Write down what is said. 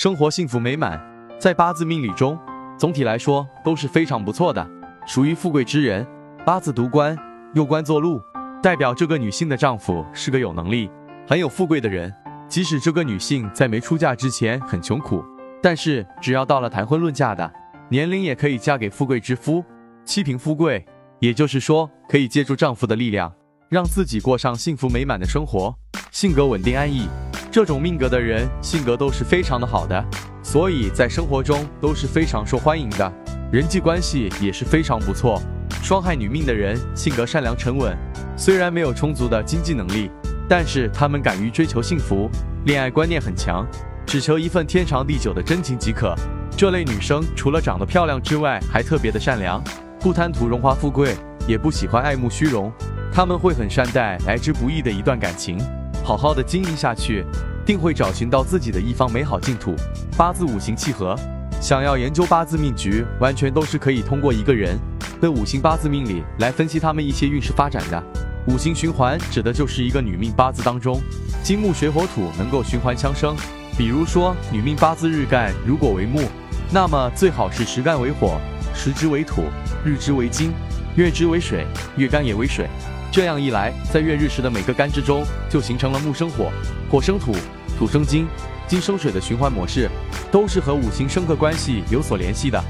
生活幸福美满。在八字命理中，总体来说都是非常不错的，属于富贵之人。八字独官，右官坐禄，代表这个女性的丈夫是个有能力、很有富贵的人。即使这个女性在没出嫁之前很穷苦，但是只要到了谈婚论嫁的年龄，也可以嫁给富贵之夫，妻贫夫贵。也就是说，可以借助丈夫的力量，让自己过上幸福美满的生活。性格稳定安逸，这种命格的人性格都是非常的好的，所以在生活中都是非常受欢迎的，人际关系也是非常不错。双亥女命的人性格善良沉稳，虽然没有充足的经济能力。但是他们敢于追求幸福，恋爱观念很强，只求一份天长地久的真情即可。这类女生除了长得漂亮之外，还特别的善良，不贪图荣华富贵，也不喜欢爱慕虚荣。他们会很善待来之不易的一段感情，好好的经营下去，定会找寻到自己的一方美好净土。八字五行契合，想要研究八字命局，完全都是可以通过一个人的五行八字命理来分析他们一些运势发展的。五行循环指的就是一个女命八字当中，金木水火土能够循环相生。比如说，女命八字日干如果为木，那么最好是时干为火，时支为土，日支为金，月支为水，月干也为水。这样一来，在月日时的每个干支中，就形成了木生火，火生土，土生金，金生水的循环模式，都是和五行生克关系有所联系的。